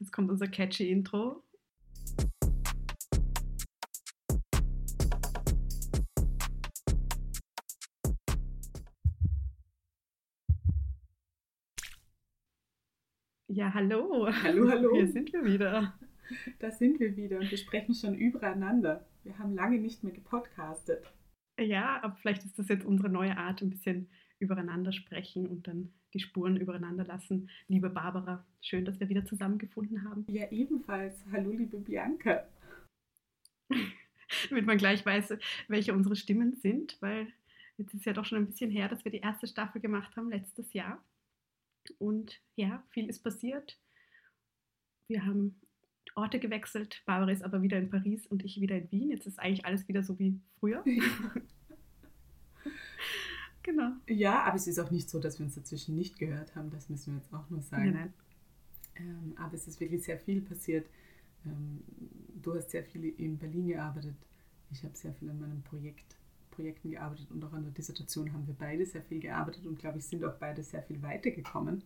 Jetzt kommt unser catchy Intro. Ja, hallo. Hallo, hallo. Hier sind wir wieder. Da sind wir wieder und wir sprechen schon übereinander. Wir haben lange nicht mehr gepodcastet. Ja, aber vielleicht ist das jetzt unsere neue Art, ein bisschen übereinander sprechen und dann die Spuren übereinander lassen. Liebe Barbara, schön, dass wir wieder zusammengefunden haben. Ja, ebenfalls. Hallo, liebe Bianca. Damit man gleich weiß, welche unsere Stimmen sind, weil jetzt ist ja doch schon ein bisschen her, dass wir die erste Staffel gemacht haben, letztes Jahr. Und ja, viel ist passiert. Wir haben Orte gewechselt. Barbara ist aber wieder in Paris und ich wieder in Wien. Jetzt ist eigentlich alles wieder so wie früher. genau. Ja, aber es ist auch nicht so, dass wir uns dazwischen nicht gehört haben. Das müssen wir jetzt auch nur sagen. Nein, nein. Ähm, aber es ist wirklich sehr viel passiert. Ähm, du hast sehr viel in Berlin gearbeitet. Ich habe sehr viel an meinem Projekt, Projekten gearbeitet und auch an der Dissertation haben wir beide sehr viel gearbeitet und glaube ich sind auch beide sehr viel weitergekommen.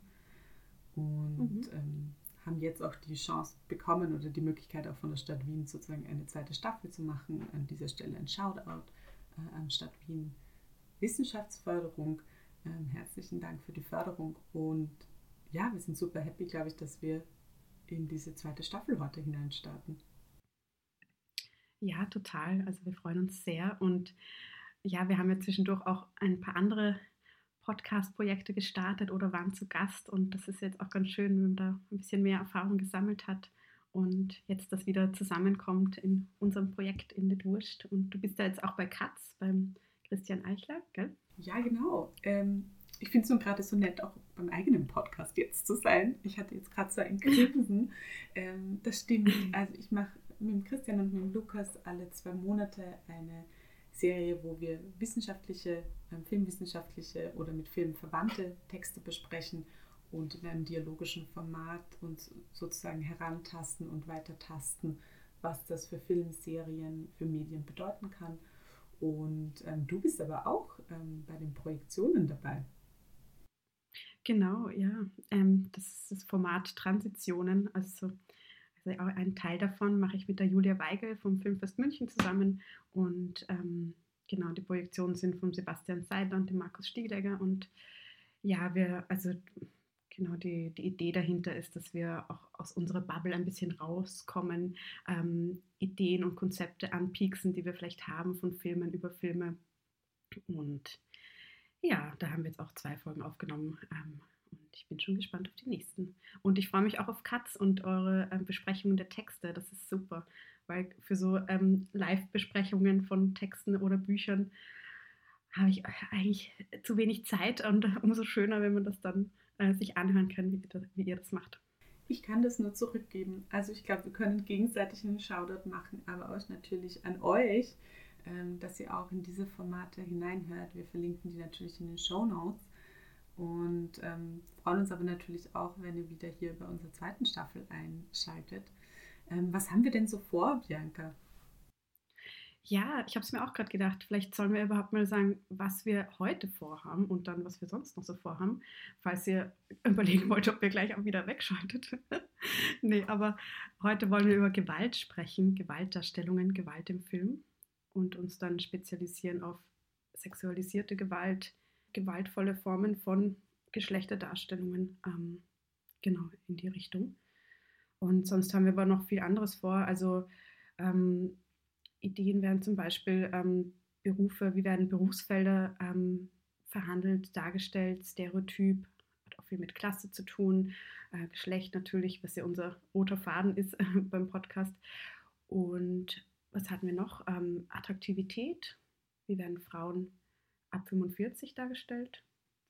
Und Mhm. ähm, haben jetzt auch die Chance bekommen oder die Möglichkeit auch von der Stadt Wien sozusagen eine zweite Staffel zu machen. An dieser Stelle ein Shoutout äh, an Stadt Wien Wissenschaftsförderung. Ähm, herzlichen Dank für die Förderung und ja, wir sind super happy, glaube ich, dass wir in diese zweite Staffel heute hineinstarten. Ja, total. Also wir freuen uns sehr. Und ja, wir haben ja zwischendurch auch ein paar andere Podcast-Projekte gestartet oder waren zu Gast. Und das ist jetzt auch ganz schön, wenn man da ein bisschen mehr Erfahrung gesammelt hat. Und jetzt das wieder zusammenkommt in unserem Projekt in Wurst. Und du bist da jetzt auch bei Katz, beim Christian Eichler, gell? Ja, genau. Ähm, ich finde es nun gerade so nett, auch beim eigenen Podcast jetzt zu sein. Ich hatte jetzt gerade so ein Grinsen. ähm, das stimmt. Also ich mache mit dem Christian und mit dem Lukas alle zwei Monate eine Serie, wo wir wissenschaftliche, ähm, filmwissenschaftliche oder mit Film verwandte Texte besprechen und in einem dialogischen Format uns sozusagen herantasten und weitertasten, was das für Filmserien, für Medien bedeuten kann. Und ähm, du bist aber auch ähm, bei den Projektionen dabei. Genau, ja. Ähm, das ist das Format Transitionen. Also, also auch ein Teil davon mache ich mit der Julia Weigel vom Filmfest München zusammen. Und ähm, genau, die Projektionen sind von Sebastian Seidler und dem Markus Stieglegger. Und ja, wir, also genau, die, die Idee dahinter ist, dass wir auch aus unserer Bubble ein bisschen rauskommen, ähm, Ideen und Konzepte anpieksen, die wir vielleicht haben von Filmen über Filme. Und ja, da haben wir jetzt auch zwei Folgen aufgenommen. Ähm, und ich bin schon gespannt auf die nächsten. Und ich freue mich auch auf Katz und eure ähm, Besprechungen der Texte. Das ist super, weil für so ähm, Live-Besprechungen von Texten oder Büchern habe ich eigentlich zu wenig Zeit und umso schöner, wenn man das dann äh, sich anhören kann, wie, das, wie ihr das macht. Ich kann das nur zurückgeben. Also ich glaube, wir können gegenseitig einen Shoutout machen, aber auch natürlich an euch, ähm, dass ihr auch in diese Formate hineinhört. Wir verlinken die natürlich in den Show Notes und ähm, freuen uns aber natürlich auch, wenn ihr wieder hier bei unserer zweiten Staffel einschaltet. Ähm, was haben wir denn so vor, Bianca? Ja, ich habe es mir auch gerade gedacht, vielleicht sollen wir überhaupt mal sagen, was wir heute vorhaben und dann, was wir sonst noch so vorhaben, falls ihr überlegen wollt, ob ihr gleich auch wieder wegschaltet. nee, aber heute wollen wir über Gewalt sprechen, Gewaltdarstellungen, Gewalt im Film und uns dann spezialisieren auf sexualisierte Gewalt, gewaltvolle Formen von Geschlechterdarstellungen, ähm, genau in die Richtung. Und sonst haben wir aber noch viel anderes vor. Also ähm, Ideen wären zum Beispiel ähm, Berufe, wie werden Berufsfelder ähm, verhandelt, dargestellt, Stereotyp, hat auch viel mit Klasse zu tun, äh, Geschlecht natürlich, was ja unser roter Faden ist beim Podcast. Und was hatten wir noch? Ähm, Attraktivität, wie werden Frauen ab 45 dargestellt?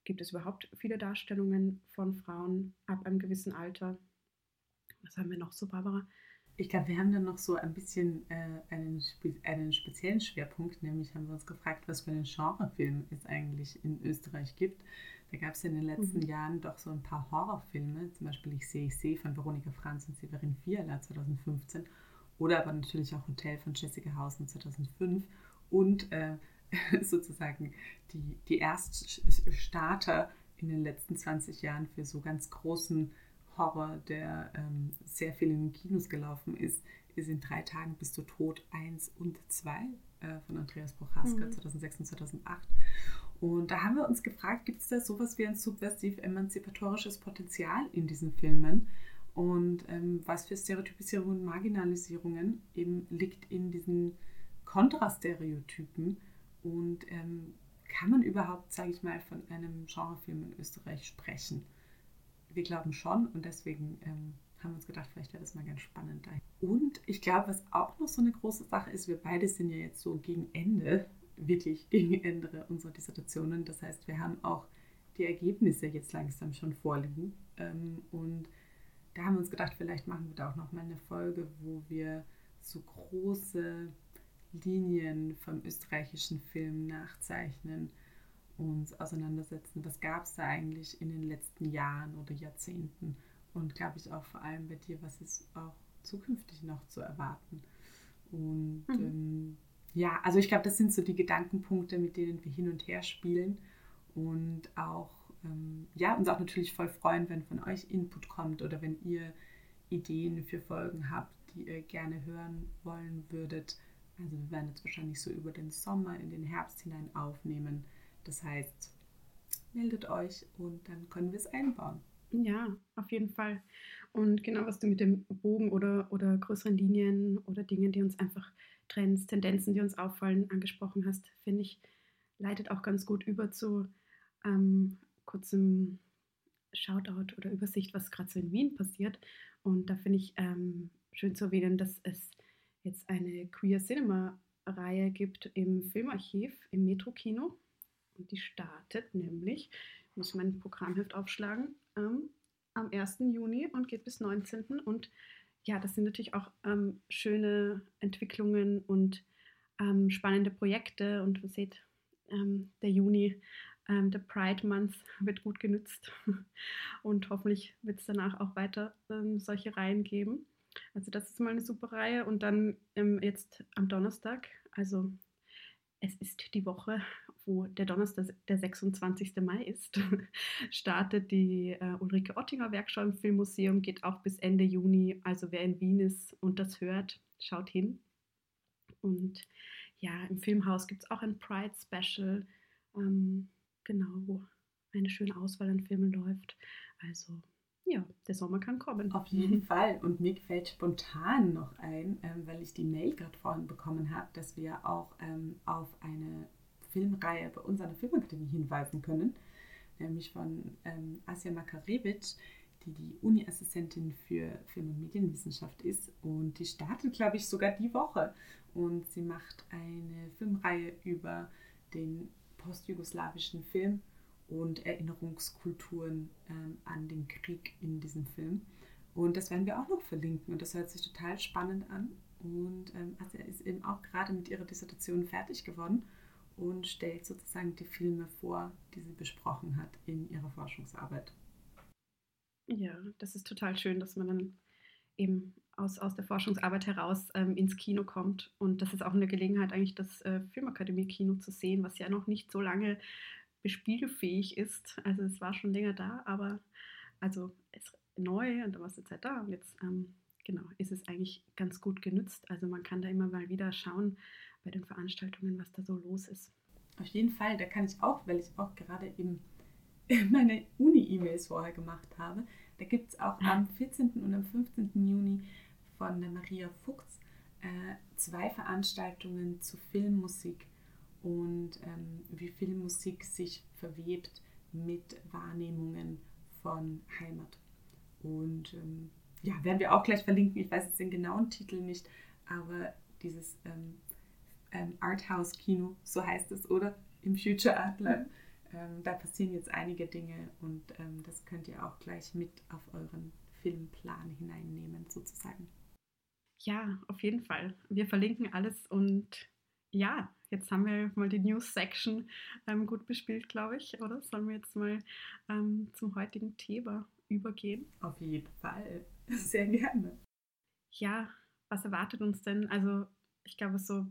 Gibt es überhaupt viele Darstellungen von Frauen ab einem gewissen Alter? Was haben wir noch so, Barbara? Ich glaube, wir haben dann noch so ein bisschen äh, einen, spe einen speziellen Schwerpunkt, nämlich haben wir uns gefragt, was für einen Genrefilm es eigentlich in Österreich gibt. Da gab es in den letzten mhm. Jahren doch so ein paar Horrorfilme, zum Beispiel Ich sehe, ich sehe von Veronika Franz und Severin Fiala 2015 oder aber natürlich auch Hotel von Jessica Hausen 2005 und äh, sozusagen die, die Erststarter in den letzten 20 Jahren für so ganz großen Horror, der ähm, sehr viel in den Kinos gelaufen ist, ist in drei Tagen bis zu Tod 1 und 2 äh, von Andreas Prochaska mhm. 2006 und 2008. Und da haben wir uns gefragt, gibt es da sowas wie ein subversiv-emanzipatorisches Potenzial in diesen Filmen? Und ähm, was für Stereotypisierungen und Marginalisierungen eben liegt in diesen Kontrastereotypen? Und ähm, kann man überhaupt, sage ich mal, von einem Genrefilm in Österreich sprechen? Wir glauben schon und deswegen ähm, haben wir uns gedacht, vielleicht wäre das mal ganz spannend. Und ich glaube, was auch noch so eine große Sache ist, wir beide sind ja jetzt so gegen Ende, wirklich gegen Ende unserer Dissertationen. Das heißt, wir haben auch die Ergebnisse jetzt langsam schon vorliegen. Ähm, und da haben wir uns gedacht, vielleicht machen wir da auch noch mal eine Folge, wo wir so große Linien vom österreichischen Film nachzeichnen, uns auseinandersetzen. Was gab es da eigentlich in den letzten Jahren oder Jahrzehnten? Und glaube ich auch vor allem bei dir, was ist auch zukünftig noch zu erwarten? Und mhm. ähm, ja, also ich glaube, das sind so die Gedankenpunkte, mit denen wir hin und her spielen und auch, ähm, ja, uns auch natürlich voll freuen, wenn von euch Input kommt oder wenn ihr Ideen für Folgen habt, die ihr gerne hören wollen würdet. Also wir werden jetzt wahrscheinlich so über den Sommer in den Herbst hinein aufnehmen. Das heißt, meldet euch und dann können wir es einbauen. Ja, auf jeden Fall. Und genau, was du mit dem Bogen oder, oder größeren Linien oder Dingen, die uns einfach Trends, Tendenzen, die uns auffallen, angesprochen hast, finde ich, leitet auch ganz gut über zu ähm, kurzem Shoutout oder Übersicht, was gerade so in Wien passiert. Und da finde ich ähm, schön zu erwähnen, dass es jetzt eine Queer Cinema Reihe gibt im Filmarchiv, im Metro-Kino. Und die startet nämlich, ich muss mein Programmheft aufschlagen, ähm, am 1. Juni und geht bis 19. Und ja, das sind natürlich auch ähm, schöne Entwicklungen und ähm, spannende Projekte. Und ihr seht, ähm, der Juni, ähm, der Pride Month wird gut genützt. und hoffentlich wird es danach auch weiter ähm, solche Reihen geben. Also das ist mal eine super Reihe. Und dann jetzt am Donnerstag, also es ist die Woche, wo der Donnerstag, der 26. Mai ist, startet die äh, Ulrike Ottinger Werkschau im Filmmuseum, geht auch bis Ende Juni. Also wer in Wien ist und das hört, schaut hin. Und ja, im Filmhaus gibt es auch ein Pride Special, ähm, genau, wo eine schöne Auswahl an Filmen läuft. Also ja, der Sommer kann kommen. Auf jeden Fall. Und mir fällt spontan noch ein, ähm, weil ich die Mail gerade vorhin bekommen habe, dass wir auch ähm, auf eine Filmreihe bei uns an der Filmakademie hinweisen können, nämlich von ähm, Asja Makarewitsch, die die Uni-Assistentin für Film- und Medienwissenschaft ist. Und die startet, glaube ich, sogar die Woche. Und sie macht eine Filmreihe über den postjugoslawischen Film und Erinnerungskulturen ähm, an den Krieg in diesem Film. Und das werden wir auch noch verlinken und das hört sich total spannend an. Und ähm, er ist eben auch gerade mit ihrer Dissertation fertig geworden und stellt sozusagen die Filme vor, die sie besprochen hat in ihrer Forschungsarbeit. Ja, das ist total schön, dass man dann eben aus, aus der Forschungsarbeit heraus ähm, ins Kino kommt. Und das ist auch eine Gelegenheit, eigentlich das äh, Filmakademie-Kino zu sehen, was ja noch nicht so lange bespielfähig ist. Also es war schon länger da, aber also es ist neu und da war es jetzt halt da und jetzt ähm, genau ist es eigentlich ganz gut genützt. Also man kann da immer mal wieder schauen bei den Veranstaltungen, was da so los ist. Auf jeden Fall, da kann ich auch, weil ich auch gerade eben meine Uni-E-Mails vorher gemacht habe, da gibt es auch am 14. und am 15. Juni von der Maria Fuchs äh, zwei Veranstaltungen zu Filmmusik und ähm, wie Filmmusik sich verwebt mit Wahrnehmungen von Heimat. Und ähm, ja, werden wir auch gleich verlinken. Ich weiß jetzt den genauen Titel nicht, aber dieses ähm, ähm Arthouse-Kino, so heißt es, oder? Im Future Art Lab. Ähm, da passieren jetzt einige Dinge und ähm, das könnt ihr auch gleich mit auf euren Filmplan hineinnehmen, sozusagen. Ja, auf jeden Fall. Wir verlinken alles und ja, jetzt haben wir mal die News-Section ähm, gut bespielt, glaube ich, oder? Sollen wir jetzt mal ähm, zum heutigen Thema übergehen? Auf jeden Fall, sehr gerne. Ja, was erwartet uns denn? Also ich glaube, so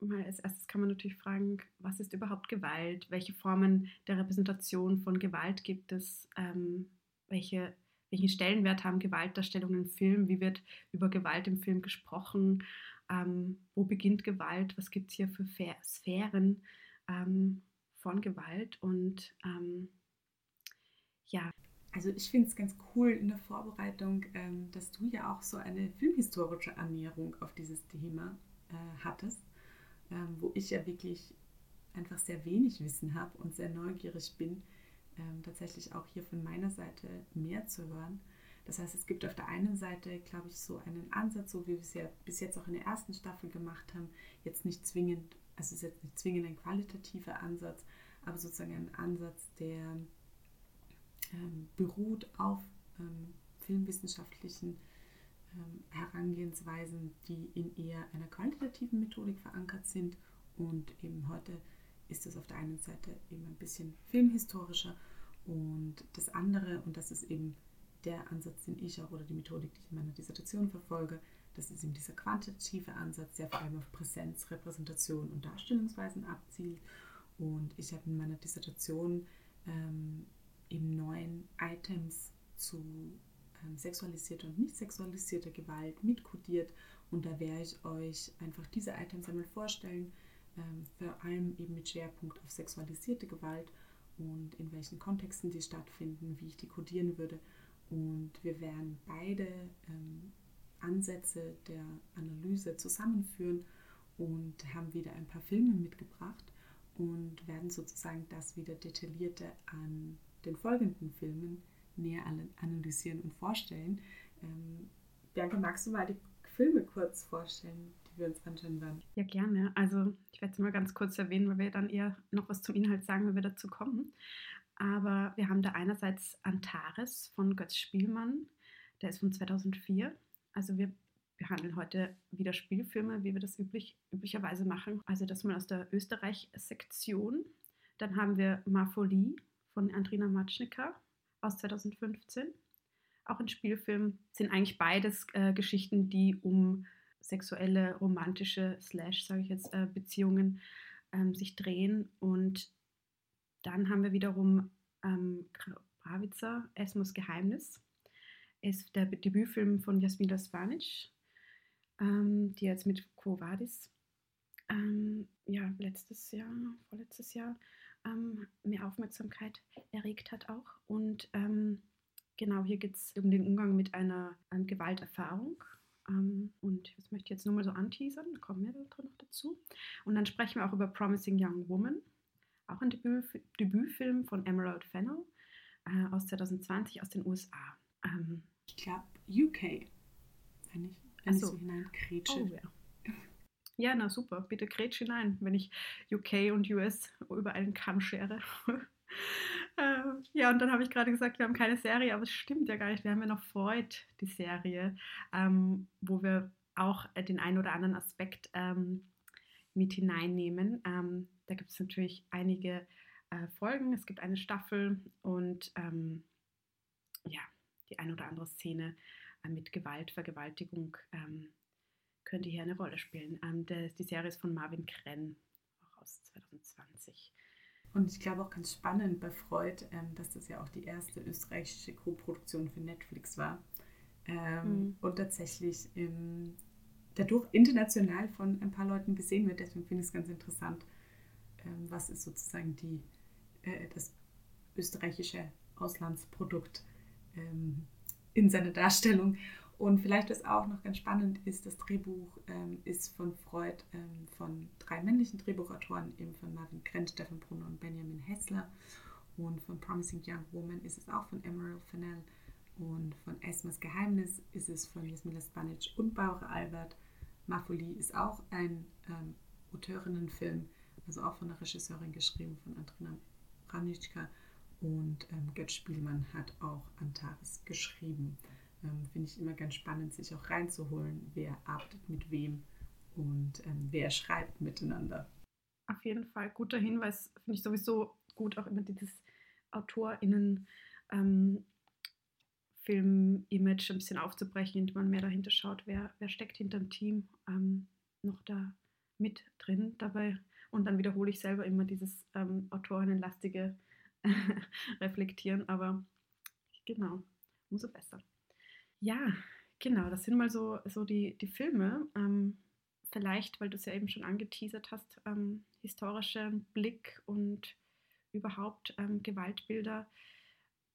mal als erstes kann man natürlich fragen, was ist überhaupt Gewalt? Welche Formen der Repräsentation von Gewalt gibt es? Ähm, welche welchen Stellenwert haben Gewaltdarstellungen im Film, wie wird über Gewalt im Film gesprochen, ähm, wo beginnt Gewalt, was gibt es hier für Sphären ähm, von Gewalt und ähm, ja. Also ich finde es ganz cool in der Vorbereitung, ähm, dass du ja auch so eine filmhistorische Annäherung auf dieses Thema äh, hattest, ähm, wo ich ja wirklich einfach sehr wenig Wissen habe und sehr neugierig bin, ähm, tatsächlich auch hier von meiner Seite mehr zu hören. Das heißt, es gibt auf der einen Seite, glaube ich, so einen Ansatz, so wie wir es ja bis jetzt auch in der ersten Staffel gemacht haben, jetzt nicht zwingend, also es ist jetzt nicht zwingend ein qualitativer Ansatz, aber sozusagen ein Ansatz, der ähm, beruht auf ähm, filmwissenschaftlichen Herangehensweisen, die in eher einer qualitativen Methodik verankert sind. Und eben heute ist es auf der einen Seite eben ein bisschen filmhistorischer und das andere, und das ist eben der Ansatz, den ich auch oder die Methodik, die ich in meiner Dissertation verfolge, das ist eben dieser quantitative Ansatz, der vor allem auf Präsenz, Repräsentation und Darstellungsweisen abzielt. Und ich habe in meiner Dissertation ähm, eben neun Items zu sexualisierter und nicht sexualisierter Gewalt mitkodiert. Und da werde ich euch einfach diese Items einmal vorstellen, ähm, vor allem eben mit Schwerpunkt auf sexualisierte Gewalt und in welchen Kontexten die stattfinden, wie ich die kodieren würde. Und wir werden beide ähm, Ansätze der Analyse zusammenführen und haben wieder ein paar Filme mitgebracht und werden sozusagen das wieder detaillierter an den folgenden Filmen näher analysieren und vorstellen. Ähm, Bianca, magst du mal die Filme kurz vorstellen, die wir uns anschauen werden? Ja, gerne. Also ich werde es mal ganz kurz erwähnen, weil wir dann eher noch was zum Inhalt sagen, wenn wir dazu kommen. Aber wir haben da einerseits Antares von Götz Spielmann, der ist von 2004. Also wir behandeln heute wieder Spielfilme, wie wir das üblich, üblicherweise machen. Also das mal aus der Österreich-Sektion. Dann haben wir Marfolie von Andrina Matschnicker aus 2015. Auch ein Spielfilm sind eigentlich beides äh, Geschichten, die um sexuelle, romantische, slash, sage ich jetzt, äh, Beziehungen ähm, sich drehen. Und dann haben wir wiederum ähm, Pravitzer, Esmos Geheimnis. Ist der Debütfilm von Jasmina Spanic, ähm, die jetzt mit Quo Vadis ähm, ja, letztes Jahr, vorletztes Jahr ähm, mehr Aufmerksamkeit erregt hat auch. Und ähm, genau, hier geht es um den Umgang mit einer ähm, Gewalterfahrung. Ähm, und das möchte ich jetzt nur mal so anteasern, da kommen wir da noch dazu. Und dann sprechen wir auch über Promising Young Woman, auch ein Debüt, Debütfilm von Emerald Fennell äh, aus 2020 aus den USA. Ähm, ich glaube UK, wenn ich, wenn so. ich so hineinkrätsche. Oh, ja. Ja, na super, bitte kretsch hinein, wenn ich UK und US über einen Kamm schere. äh, ja, und dann habe ich gerade gesagt, wir haben keine Serie, aber es stimmt ja gar nicht. Wir haben ja noch Freud, die Serie, ähm, wo wir auch äh, den einen oder anderen Aspekt ähm, mit hineinnehmen. Ähm, da gibt es natürlich einige äh, Folgen, es gibt eine Staffel und ähm, ja, die ein oder andere Szene äh, mit Gewalt, Vergewaltigung ähm, könnte hier eine Rolle spielen. Ähm, der, die Serie ist von Marvin Krenn, auch aus 2020. Und ich glaube auch ganz spannend bei Freud, ähm, dass das ja auch die erste österreichische Co-Produktion für Netflix war. Ähm, mhm. Und tatsächlich im dadurch international von ein paar Leuten gesehen wird. Deswegen finde ich es ganz interessant, ähm, was ist sozusagen die, äh, das österreichische Auslandsprodukt ähm, in seiner Darstellung. Und vielleicht was auch noch ganz spannend ist, das Drehbuch ähm, ist von Freud ähm, von drei männlichen Drehbuchautoren, eben von Marvin Krenz, Stefan Brunner und Benjamin Hessler. Und von Promising Young Woman ist es auch von Emerald Fennell. Und von Esmas Geheimnis ist es von Jasmina Spanic und Bauer Albert. Mafoli ist auch ein ähm, Auteurinnenfilm, also auch von der Regisseurin geschrieben, von Andrina Ranitschka. Und ähm, Gerd Spielmann hat auch Antares geschrieben. Ähm, Finde ich immer ganz spannend, sich auch reinzuholen, wer arbeitet mit wem und ähm, wer schreibt miteinander. Auf jeden Fall guter Hinweis, finde ich sowieso gut, auch immer dieses AutorInnen ähm, ein bisschen aufzubrechen, indem man mehr dahinter schaut, wer, wer steckt hinter dem Team ähm, noch da mit drin dabei. Und dann wiederhole ich selber immer dieses ähm, autorinnenlastige Reflektieren, aber genau. umso besser. Ja, genau, das sind mal so, so die, die Filme. Ähm, vielleicht, weil du es ja eben schon angeteasert hast, ähm, historischer Blick und überhaupt ähm, Gewaltbilder,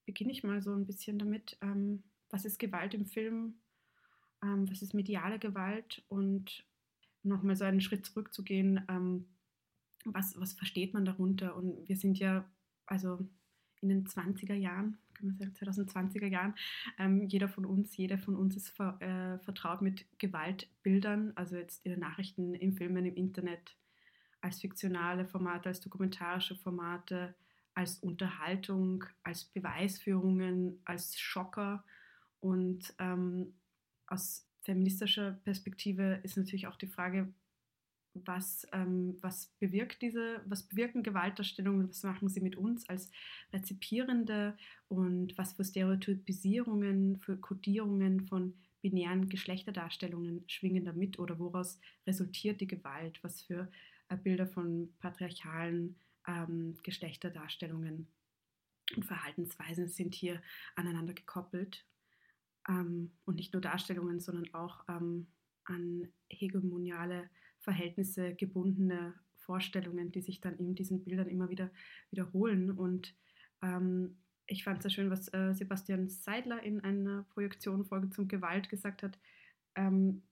beginne ich mal so ein bisschen damit. Ähm, was ist Gewalt im Film? Ähm, was ist mediale Gewalt? Und nochmal so einen Schritt zurückzugehen, ähm, was, was versteht man darunter? Und wir sind ja, also in den 20er Jahren, kann man sagen, 2020er Jahren, ähm, jeder von uns, jeder von uns ist ver, äh, vertraut mit Gewaltbildern, also jetzt in den Nachrichten, im Filmen, im Internet, als fiktionale Formate, als dokumentarische Formate, als Unterhaltung, als Beweisführungen, als Schocker. Und ähm, aus feministischer Perspektive ist natürlich auch die Frage, was, ähm, was bewirkt diese, was bewirken Gewaltdarstellungen, was machen sie mit uns als Rezipierende und was für Stereotypisierungen, für Kodierungen von binären Geschlechterdarstellungen schwingen damit oder woraus resultiert die Gewalt, was für äh, Bilder von patriarchalen ähm, Geschlechterdarstellungen und Verhaltensweisen sind hier aneinander gekoppelt. Ähm, und nicht nur Darstellungen, sondern auch ähm, an hegemoniale Verhältnisse gebundene Vorstellungen, die sich dann in diesen Bildern immer wieder wiederholen. Und ähm, ich fand es sehr schön, was äh, Sebastian Seidler in einer Projektionfolge zum Gewalt gesagt hat, ähm,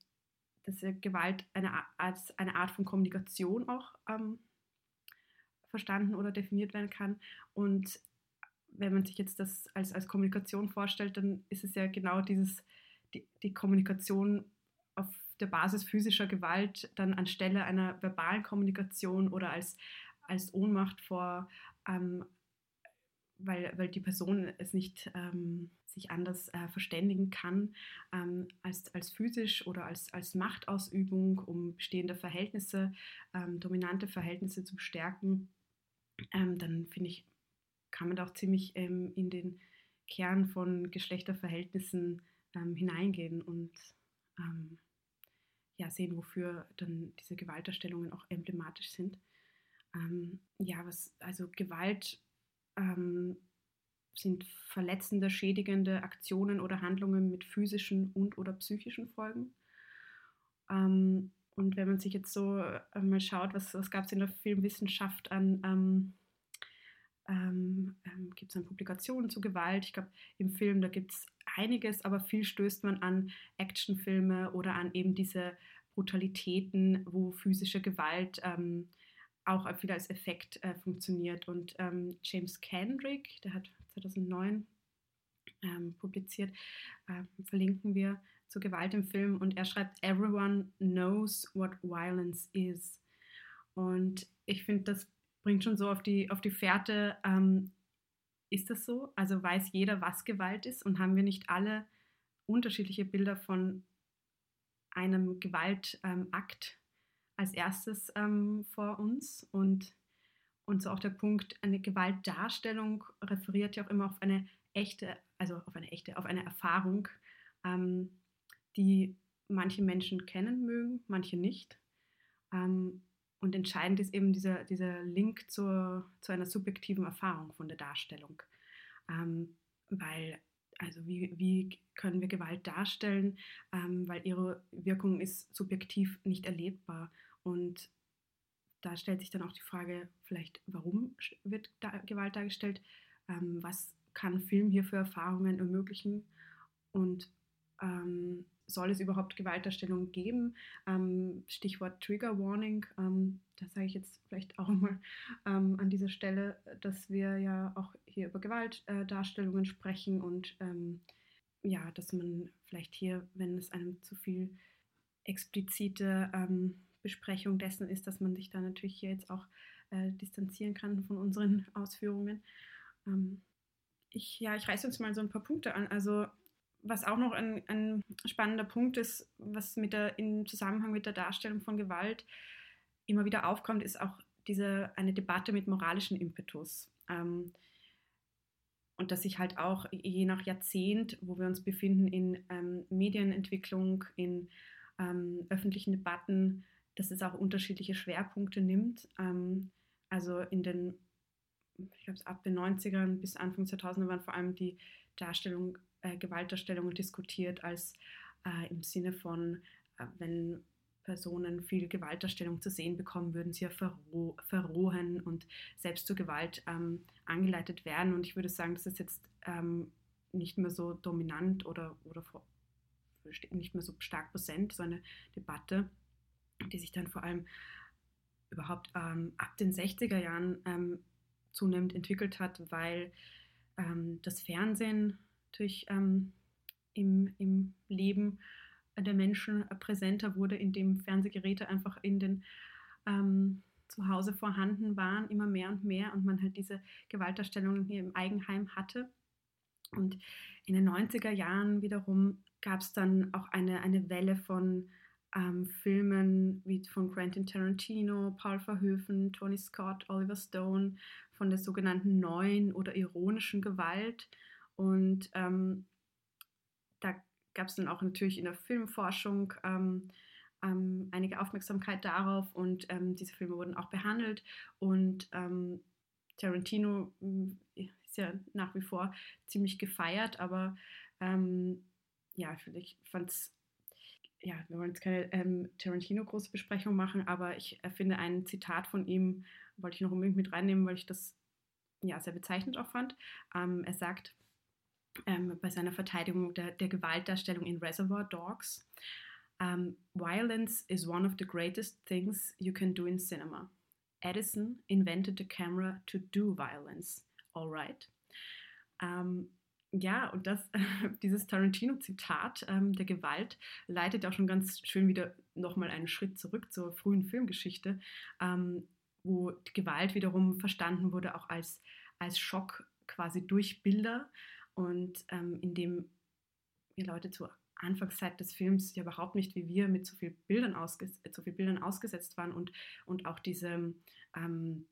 dass Gewalt eine, als eine Art von Kommunikation auch ähm, verstanden oder definiert werden kann. Und wenn man sich jetzt das als, als Kommunikation vorstellt, dann ist es ja genau dieses, die, die Kommunikation auf der Basis physischer Gewalt dann anstelle einer verbalen Kommunikation oder als, als Ohnmacht vor, ähm, weil, weil die Person es nicht ähm, sich anders äh, verständigen kann ähm, als, als physisch oder als, als Machtausübung, um bestehende Verhältnisse, ähm, dominante Verhältnisse zu stärken ähm, dann finde ich, kann man da auch ziemlich ähm, in den Kern von Geschlechterverhältnissen hineingehen und ähm, ja, sehen, wofür dann diese Gewalterstellungen auch emblematisch sind. Ähm, ja, was, also Gewalt ähm, sind verletzende, schädigende Aktionen oder Handlungen mit physischen und oder psychischen Folgen. Ähm, und wenn man sich jetzt so äh, mal schaut, was, was gab es in der Filmwissenschaft an, ähm, ähm, ähm, gibt es an Publikationen zu Gewalt. Ich glaube, im Film, da gibt es einiges, aber viel stößt man an Actionfilme oder an eben diese Brutalitäten, wo physische Gewalt ähm, auch wieder als Effekt äh, funktioniert. Und ähm, James Kendrick, der hat 2009 ähm, publiziert, äh, verlinken wir zur Gewalt im Film und er schreibt, Everyone knows what violence is. Und ich finde, das bringt schon so auf die, auf die Fährte, ähm, ist das so? Also weiß jeder, was Gewalt ist und haben wir nicht alle unterschiedliche Bilder von einem Gewaltakt ähm, als erstes ähm, vor uns und, und so auch der Punkt, eine Gewaltdarstellung referiert ja auch immer auf eine echte, also auf eine echte, auf eine Erfahrung, ähm, die manche Menschen kennen mögen, manche nicht. Ähm, und entscheidend ist eben dieser, dieser Link zur, zu einer subjektiven Erfahrung von der Darstellung. Ähm, weil, also wie, wie können wir Gewalt darstellen? Ähm, weil ihre Wirkung ist subjektiv nicht erlebbar. Und da stellt sich dann auch die Frage, vielleicht, warum wird da Gewalt dargestellt? Ähm, was kann Film hier für Erfahrungen ermöglichen? Und ähm, soll es überhaupt Gewalterstellungen geben? Ähm, Stichwort Trigger Warning. Ähm, das sage ich jetzt vielleicht auch mal ähm, an dieser Stelle, dass wir ja auch hier über Gewaltdarstellungen äh, sprechen und ähm, ja, dass man vielleicht hier, wenn es einem zu viel explizite ähm, Besprechung dessen ist, dass man sich da natürlich hier jetzt auch äh, distanzieren kann von unseren Ausführungen. Ähm, ich, ja, ich reiße uns mal so ein paar Punkte an. Also was auch noch ein, ein, spannender Punkt ist, was mit der, im Zusammenhang mit der Darstellung von Gewalt immer wieder aufkommt, ist auch diese, eine Debatte mit moralischem Impetus. Ähm, und dass sich halt auch je nach Jahrzehnt, wo wir uns befinden, in ähm, Medienentwicklung, in ähm, öffentlichen Debatten, dass es auch unterschiedliche Schwerpunkte nimmt. Ähm, also in den, ich glaube, ab den 90ern bis Anfang 2000er waren vor allem die Darstellung äh, Gewaltdarstellungen diskutiert als äh, im Sinne von, äh, wenn Personen viel Gewaltdarstellung zu sehen bekommen, würden sie ja verroh verrohen und selbst zur Gewalt ähm, angeleitet werden. Und ich würde sagen, das ist jetzt ähm, nicht mehr so dominant oder, oder nicht mehr so stark präsent, so eine Debatte, die sich dann vor allem überhaupt ähm, ab den 60er Jahren ähm, zunehmend entwickelt hat, weil ähm, das Fernsehen natürlich ähm, im, im Leben der Menschen präsenter wurde, indem Fernsehgeräte einfach in den ähm, zu Hause vorhanden waren, immer mehr und mehr und man halt diese Gewaltdarstellungen hier im Eigenheim hatte. Und in den 90er Jahren wiederum gab es dann auch eine, eine Welle von ähm, Filmen wie von Quentin Tarantino, Paul Verhoeven, Tony Scott, Oliver Stone, von der sogenannten neuen oder ironischen Gewalt. Und ähm, da gab es dann auch natürlich in der Filmforschung ähm, ähm, einige Aufmerksamkeit darauf und ähm, diese Filme wurden auch behandelt. Und ähm, Tarantino mm, ist ja nach wie vor ziemlich gefeiert, aber ähm, ja, ich fand es, ja, wir wollen jetzt keine ähm, Tarantino-große Besprechung machen, aber ich finde ein Zitat von ihm, wollte ich noch unbedingt mit reinnehmen, weil ich das ja sehr bezeichnend auch fand. Er sagt ähm, bei seiner Verteidigung der, der Gewaltdarstellung in Reservoir Dogs, um, Violence is one of the greatest things you can do in cinema. Edison invented the camera to do violence. All right. Ähm, ja, und das, dieses Tarantino-Zitat ähm, der Gewalt leitet auch schon ganz schön wieder nochmal einen Schritt zurück zur frühen Filmgeschichte, ähm, wo die Gewalt wiederum verstanden wurde auch als, als Schock quasi durch Bilder und ähm, in dem die Leute zur Anfangszeit des Films ja überhaupt nicht wie wir mit so, viel Bildern ausges so viel Bildern ausgesetzt waren und, und auch diese ähm,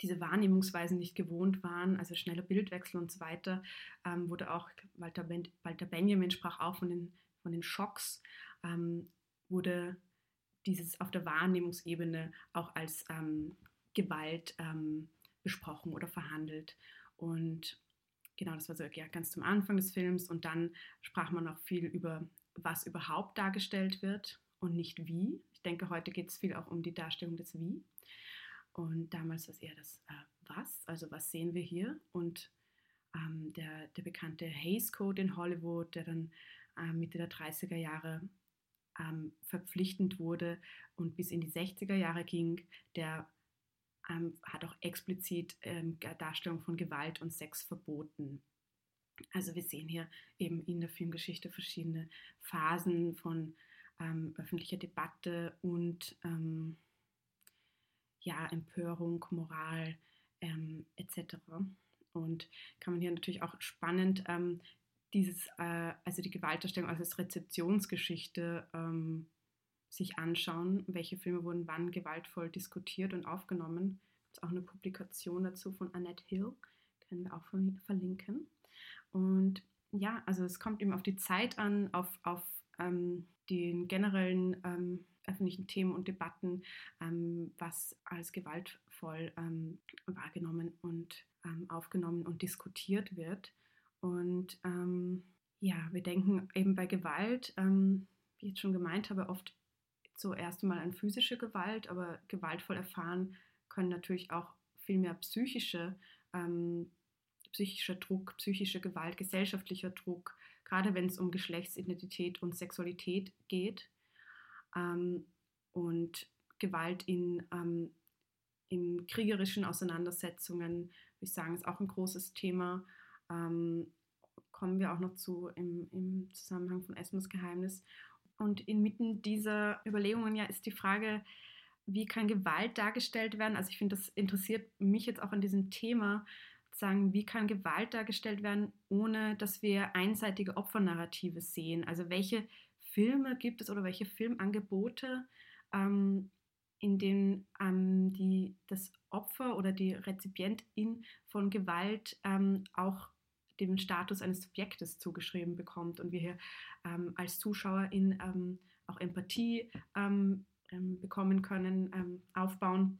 diese Wahrnehmungsweisen nicht gewohnt waren, also schneller Bildwechsel und so weiter, ähm, wurde auch, Walter, ben, Walter Benjamin sprach auch von den, von den Schocks, ähm, wurde dieses auf der Wahrnehmungsebene auch als ähm, Gewalt ähm, besprochen oder verhandelt. Und genau, das war so ja, ganz zum Anfang des Films. Und dann sprach man auch viel über, was überhaupt dargestellt wird und nicht wie. Ich denke, heute geht es viel auch um die Darstellung des Wie. Und damals war es eher das äh, Was, also was sehen wir hier? Und ähm, der, der bekannte Hays Code in Hollywood, der dann äh, Mitte der 30er Jahre ähm, verpflichtend wurde und bis in die 60er Jahre ging, der ähm, hat auch explizit ähm, Darstellung von Gewalt und Sex verboten. Also wir sehen hier eben in der Filmgeschichte verschiedene Phasen von ähm, öffentlicher Debatte und ähm, ja, Empörung, Moral ähm, etc. Und kann man hier natürlich auch spannend ähm, dieses, äh, also die Gewaltdarstellung als Rezeptionsgeschichte ähm, sich anschauen, welche Filme wurden wann gewaltvoll diskutiert und aufgenommen. Es auch eine Publikation dazu von Annette Hill, können wir auch verlinken. Und ja, also es kommt eben auf die Zeit an, auf, auf ähm, den generellen ähm, öffentlichen Themen und Debatten, ähm, was als gewaltvoll ähm, wahrgenommen und ähm, aufgenommen und diskutiert wird. Und ähm, ja, wir denken eben bei Gewalt, wie ich jetzt schon gemeint habe, oft zuerst einmal an physische Gewalt, aber gewaltvoll erfahren können natürlich auch viel mehr psychische, ähm, psychischer Druck, psychische Gewalt, gesellschaftlicher Druck, gerade wenn es um Geschlechtsidentität und Sexualität geht. Ähm, und Gewalt in, ähm, in kriegerischen Auseinandersetzungen, würde ich sagen, ist auch ein großes Thema. Ähm, kommen wir auch noch zu im, im Zusammenhang von Esmos Geheimnis. Und inmitten dieser Überlegungen ja ist die Frage, wie kann Gewalt dargestellt werden? Also ich finde, das interessiert mich jetzt auch an diesem Thema, sagen, wie kann Gewalt dargestellt werden, ohne dass wir einseitige Opfernarrative sehen? Also welche Filme gibt es oder welche Filmangebote, ähm, in denen ähm, die, das Opfer oder die Rezipientin von Gewalt ähm, auch den Status eines Subjektes zugeschrieben bekommt und wir hier ähm, als Zuschauerin ähm, auch Empathie ähm, ähm, bekommen können, ähm, aufbauen.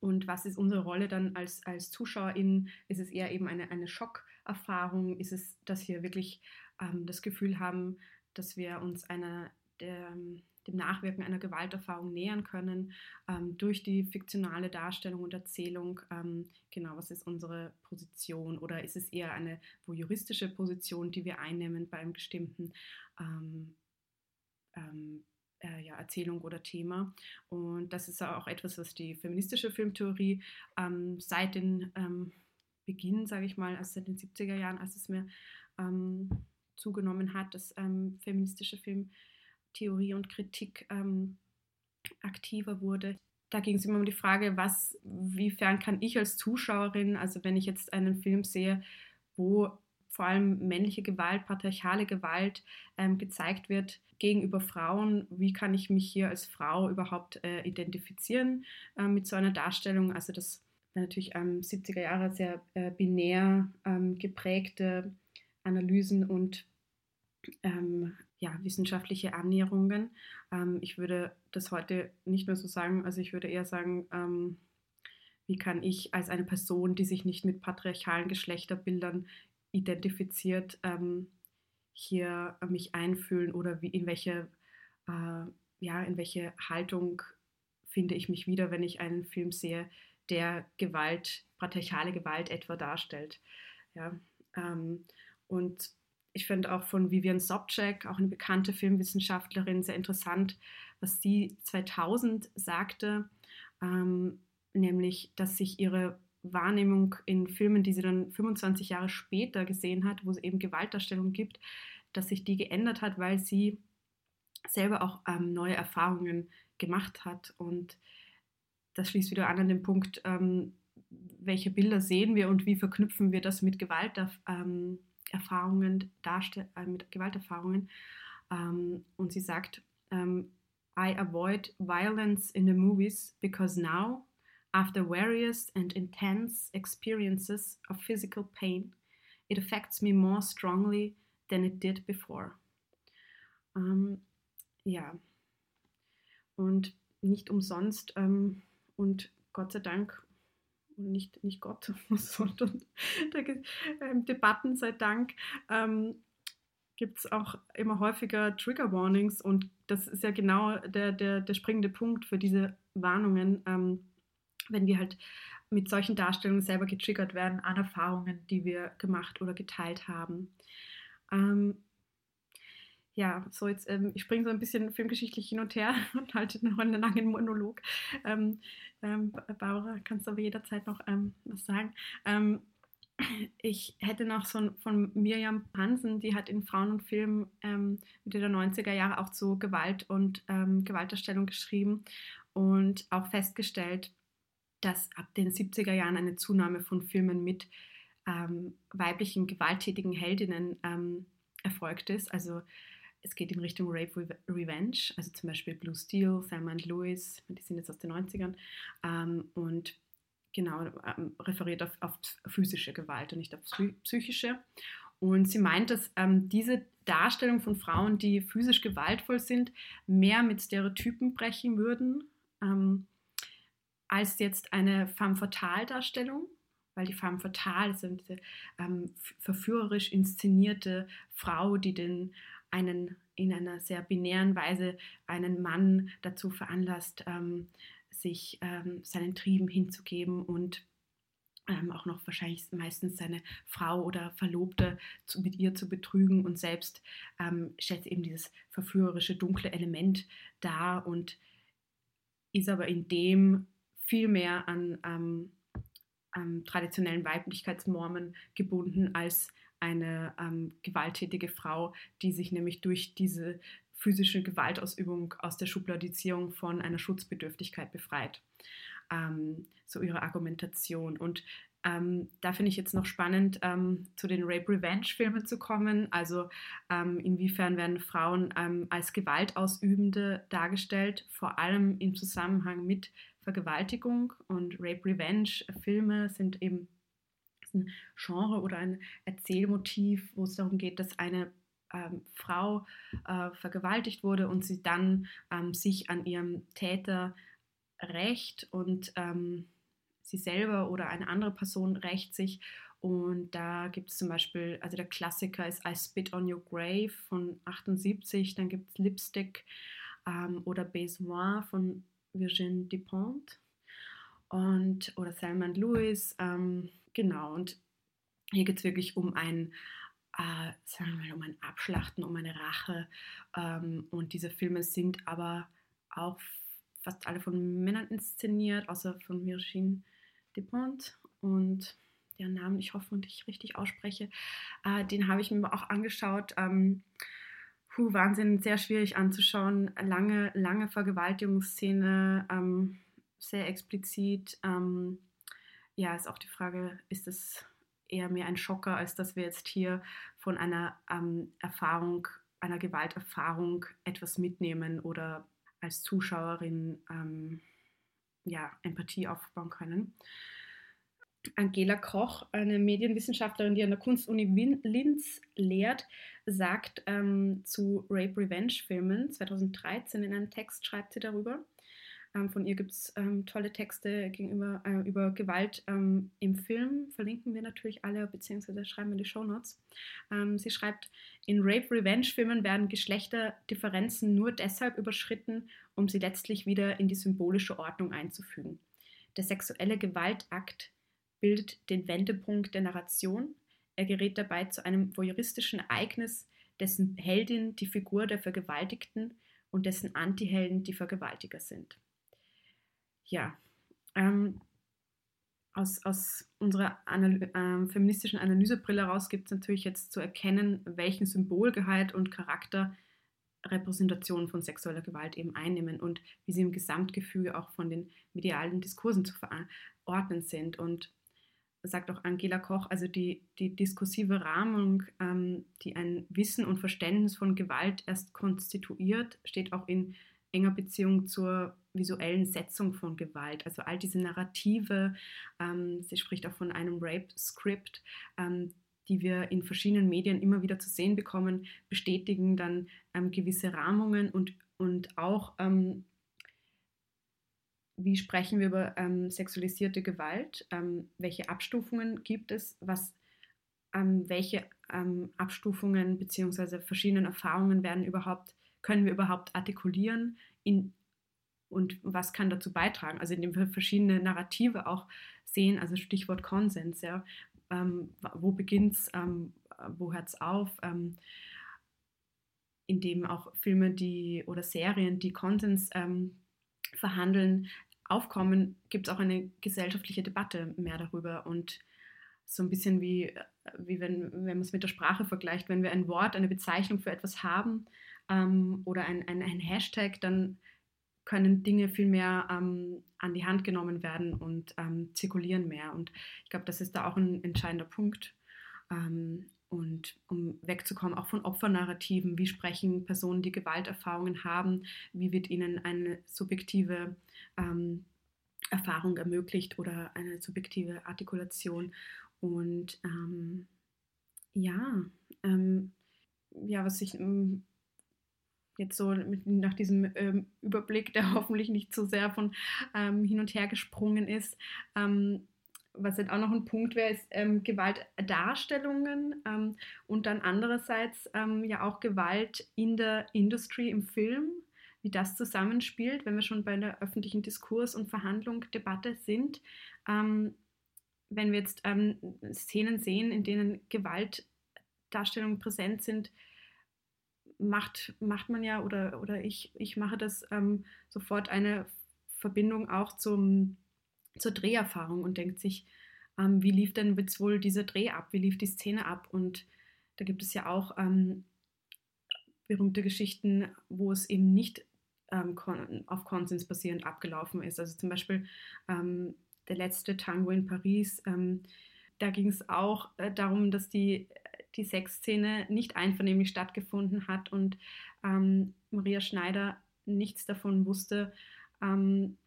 Und was ist unsere Rolle dann als, als Zuschauerin? Ist es eher eben eine, eine Schock, Erfahrung? Ist es, dass wir wirklich ähm, das Gefühl haben, dass wir uns einer der, dem Nachwirken einer Gewalterfahrung nähern können ähm, durch die fiktionale Darstellung und Erzählung. Ähm, genau, was ist unsere Position? Oder ist es eher eine voyeuristische Position, die wir einnehmen bei einem bestimmten ähm, ähm äh, ja, Erzählung oder Thema? Und das ist auch etwas, was die feministische Filmtheorie ähm, seit den ähm, Beginn, sage ich mal, also seit den 70er Jahren, als es mir zugenommen hat, dass feministische Film Theorie und Kritik ähm, aktiver wurde. Da ging es immer um die Frage, was, wiefern kann ich als Zuschauerin, also wenn ich jetzt einen Film sehe, wo vor allem männliche Gewalt, patriarchale Gewalt ähm, gezeigt wird gegenüber Frauen, wie kann ich mich hier als Frau überhaupt äh, identifizieren äh, mit so einer Darstellung? Also das war natürlich ähm, 70er Jahre sehr äh, binär ähm, geprägte Analysen und ähm, ja, wissenschaftliche Annäherungen. Ähm, ich würde das heute nicht mehr so sagen, also ich würde eher sagen, ähm, wie kann ich als eine Person, die sich nicht mit patriarchalen Geschlechterbildern identifiziert, ähm, hier mich einfühlen oder wie, in, welche, äh, ja, in welche Haltung finde ich mich wieder, wenn ich einen Film sehe, der Gewalt, patriarchale Gewalt etwa darstellt. Ja, ähm, und ich finde auch von Vivian Sobczak, auch eine bekannte Filmwissenschaftlerin, sehr interessant, was sie 2000 sagte, ähm, nämlich, dass sich ihre Wahrnehmung in Filmen, die sie dann 25 Jahre später gesehen hat, wo es eben Gewaltdarstellung gibt, dass sich die geändert hat, weil sie selber auch ähm, neue Erfahrungen gemacht hat. Und das schließt wieder an an den Punkt, ähm, welche Bilder sehen wir und wie verknüpfen wir das mit Gewalt, ähm, Erfahrungen äh, mit Gewalterfahrungen. Ähm, und sie sagt, ähm, I avoid violence in the movies because now, after various and intense experiences of physical pain, it affects me more strongly than it did before. Ähm, ja, und nicht umsonst ähm, und Gott sei Dank nicht, nicht Gott, sondern der, ähm, Debatten sei Dank, ähm, gibt es auch immer häufiger Trigger Warnings und das ist ja genau der, der, der springende Punkt für diese Warnungen, ähm, wenn wir halt mit solchen Darstellungen selber getriggert werden an Erfahrungen, die wir gemacht oder geteilt haben. Ähm, ja, so jetzt, ähm, ich springe so ein bisschen filmgeschichtlich hin und her und halte noch einen langen Monolog. Ähm, ähm, Barbara, kannst du aber jederzeit noch ähm, was sagen. Ähm, ich hätte noch so von Miriam Hansen, die hat in Frauen und Film ähm, Mitte der 90er Jahre auch zu Gewalt und Gewalterstellung geschrieben und auch festgestellt, dass ab den 70er Jahren eine Zunahme von Filmen mit weiblichen gewalttätigen Heldinnen erfolgt ist. Also es geht in Richtung Rape Revenge, also zum Beispiel Blue Steel, Thelma and Louis, die sind jetzt aus den 90ern, ähm, und genau ähm, referiert auf, auf, physische Gewalt und nicht auf psychische. Und sie meint, dass ähm, diese Darstellung von Frauen, die physisch gewaltvoll sind, mehr mit Stereotypen brechen würden, ähm, als jetzt eine femme fatale Darstellung, weil die femme fatale ist eine ähm, verführerisch inszenierte Frau, die den einen in einer sehr binären Weise einen Mann dazu veranlasst, ähm, sich ähm, seinen Trieben hinzugeben und ähm, auch noch wahrscheinlich meistens seine Frau oder Verlobte zu, mit ihr zu betrügen. Und selbst ähm, stellt eben dieses verführerische dunkle Element dar und ist aber in dem viel mehr an, ähm, an traditionellen Weiblichkeitsnormen gebunden als eine ähm, gewalttätige Frau, die sich nämlich durch diese physische Gewaltausübung aus der Schubladisierung von einer Schutzbedürftigkeit befreit. Ähm, so ihre Argumentation. Und ähm, da finde ich jetzt noch spannend, ähm, zu den Rape-Revenge-Filmen zu kommen. Also ähm, inwiefern werden Frauen ähm, als Gewaltausübende dargestellt, vor allem im Zusammenhang mit Vergewaltigung. Und Rape-Revenge-Filme sind eben ein Genre oder ein Erzählmotiv, wo es darum geht, dass eine ähm, Frau äh, vergewaltigt wurde und sie dann ähm, sich an ihrem Täter rächt und ähm, sie selber oder eine andere Person rächt sich. Und da gibt es zum Beispiel, also der Klassiker ist I Spit on Your Grave von 78, dann gibt es Lipstick ähm, oder Besoin von Virginie Dupont. Und oder Salman Lewis, ähm, genau. Und hier geht es wirklich um ein, äh, sagen wir mal, um ein Abschlachten, um eine Rache. Ähm, und diese Filme sind aber auch fast alle von Männern inszeniert, außer von Virginie Dupont. Und deren Namen ich hoffentlich richtig ausspreche, äh, den habe ich mir auch angeschaut. Ähm, puh, Wahnsinn, sehr schwierig anzuschauen. Lange, lange Vergewaltigungsszene, ähm, sehr explizit. Ähm, ja, ist auch die Frage, ist es eher mehr ein Schocker, als dass wir jetzt hier von einer ähm, Erfahrung, einer Gewalterfahrung etwas mitnehmen oder als Zuschauerin ähm, ja, Empathie aufbauen können. Angela Koch, eine Medienwissenschaftlerin, die an der Kunstuni Linz lehrt, sagt ähm, zu Rape-Revenge-Filmen 2013 in einem Text, schreibt sie darüber. Ähm, von ihr gibt es ähm, tolle Texte gegenüber äh, über Gewalt ähm, im Film, verlinken wir natürlich alle, beziehungsweise schreiben wir die Shownotes. Ähm, sie schreibt, in Rape-Revenge-Filmen werden Geschlechterdifferenzen nur deshalb überschritten, um sie letztlich wieder in die symbolische Ordnung einzufügen. Der sexuelle Gewaltakt bildet den Wendepunkt der Narration. Er gerät dabei zu einem voyeuristischen Ereignis, dessen Heldin die Figur der Vergewaltigten und dessen Antihelden die Vergewaltiger sind. Ja, ähm, aus, aus unserer Analy äh, feministischen Analysebrille heraus gibt es natürlich jetzt zu erkennen, welchen Symbolgehalt und Charakter Repräsentationen von sexueller Gewalt eben einnehmen und wie sie im Gesamtgefüge auch von den medialen Diskursen zu verordnen sind. Und sagt auch Angela Koch, also die, die diskursive Rahmung, ähm, die ein Wissen und Verständnis von Gewalt erst konstituiert, steht auch in enger Beziehung zur visuellen Setzung von Gewalt. Also all diese Narrative, ähm, sie spricht auch von einem Rape-Script, ähm, die wir in verschiedenen Medien immer wieder zu sehen bekommen, bestätigen dann ähm, gewisse Rahmungen und, und auch ähm, wie sprechen wir über ähm, sexualisierte Gewalt? Ähm, welche Abstufungen gibt es? Was, welche Abstufungen bzw. verschiedenen Erfahrungen werden überhaupt, können wir überhaupt artikulieren? In, und was kann dazu beitragen? Also indem wir verschiedene Narrative auch sehen, also Stichwort Konsens, ja. Ähm, wo beginnt es, ähm, wo hört es auf? indem auch Filme die oder Serien, die Konsens verhandeln, aufkommen, gibt es auch eine gesellschaftliche Debatte mehr darüber und so ein bisschen wie, wie wenn, wenn man es mit der Sprache vergleicht, wenn wir ein Wort, eine Bezeichnung für etwas haben ähm, oder ein, ein, ein, Hashtag, dann können Dinge viel mehr ähm, an die Hand genommen werden und ähm, zirkulieren mehr. Und ich glaube, das ist da auch ein entscheidender Punkt. Ähm, und um wegzukommen auch von Opfernarrativen, wie sprechen Personen, die Gewalterfahrungen haben, wie wird ihnen eine subjektive ähm, Erfahrung ermöglicht oder eine subjektive Artikulation. Und ähm, ja, ähm, ja, was ich ähm, jetzt so mit, nach diesem ähm, Überblick, der hoffentlich nicht zu so sehr von ähm, hin und her gesprungen ist, ähm, was jetzt auch noch ein Punkt wäre, ist ähm, Gewaltdarstellungen ähm, und dann andererseits ähm, ja auch Gewalt in der Industrie im Film, wie das zusammenspielt, wenn wir schon bei der öffentlichen Diskurs und Verhandlung, Debatte sind. Wenn wir jetzt Szenen sehen, in denen Gewaltdarstellungen präsent sind, macht, macht man ja oder, oder ich, ich mache das ähm, sofort eine Verbindung auch zum zur Dreherfahrung und denkt sich, ähm, wie lief denn jetzt wohl dieser Dreh ab, wie lief die Szene ab? Und da gibt es ja auch ähm, berühmte Geschichten, wo es eben nicht ähm, auf Konsens basierend abgelaufen ist. Also zum Beispiel ähm, der letzte Tango in Paris, ähm, da ging es auch äh, darum, dass die, die Sexszene nicht einvernehmlich stattgefunden hat und ähm, Maria Schneider nichts davon wusste, ähm,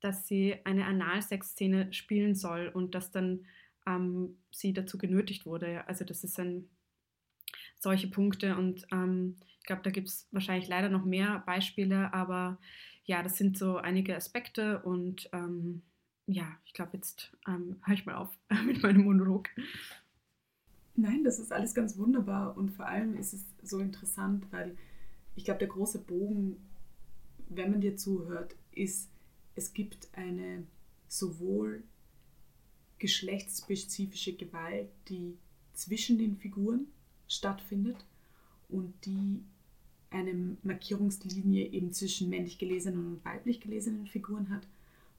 dass sie eine Analsexszene spielen soll und dass dann ähm, sie dazu genötigt wurde. Also das ist ein solche Punkte und ähm, ich glaube, da gibt es wahrscheinlich leider noch mehr Beispiele, aber ja, das sind so einige Aspekte und ähm, ja, ich glaube, jetzt ähm, höre ich mal auf mit meinem Monolog. Nein, das ist alles ganz wunderbar und vor allem ist es so interessant, weil ich glaube, der große Bogen, wenn man dir zuhört, ist, es gibt eine sowohl geschlechtsspezifische Gewalt, die zwischen den Figuren stattfindet und die eine Markierungslinie eben zwischen männlich gelesenen und weiblich gelesenen Figuren hat.